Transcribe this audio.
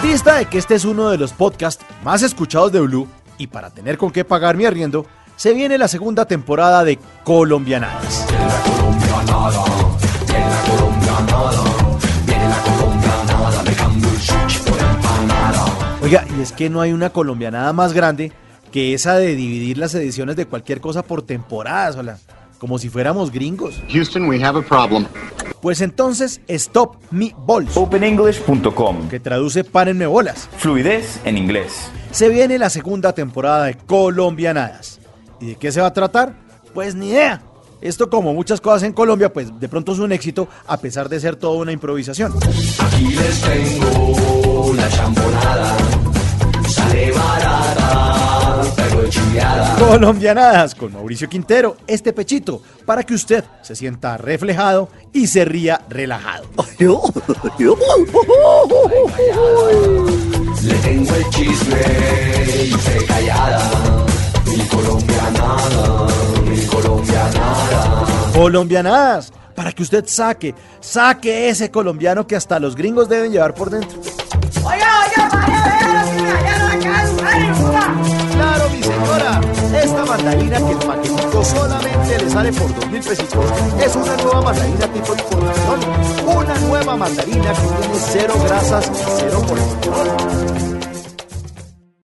En de que este es uno de los podcasts más escuchados de Blue, y para tener con qué pagar mi arriendo, se viene la segunda temporada de Colombianadas. Oiga, y es que no hay una colombianada más grande que esa de dividir las ediciones de cualquier cosa por temporadas, hola, como si fuéramos gringos. Houston, we have a problem. Pues entonces, Stop Me Balls. OpenEnglish.com. Que traduce Párenme bolas. Fluidez en inglés. Se viene la segunda temporada de Colombianadas. ¿Y de qué se va a tratar? Pues ni idea. Esto como muchas cosas en Colombia, pues de pronto es un éxito a pesar de ser toda una improvisación. Aquí les tengo la champonada. Colombianadas con Mauricio Quintero, este pechito, para que usted se sienta reflejado y se ría relajado. Le tengo el chisme y se callada. Mi colombianada, mi colombianada. Colombianadas, para que usted saque, saque ese colombiano que hasta los gringos deben llevar por dentro. Claro, mandarina que el paquetito solamente le sale por dos mil pesitos es una nueva mandarina tipo importación. Una nueva mandarina que tiene cero grasas y cero colesterol.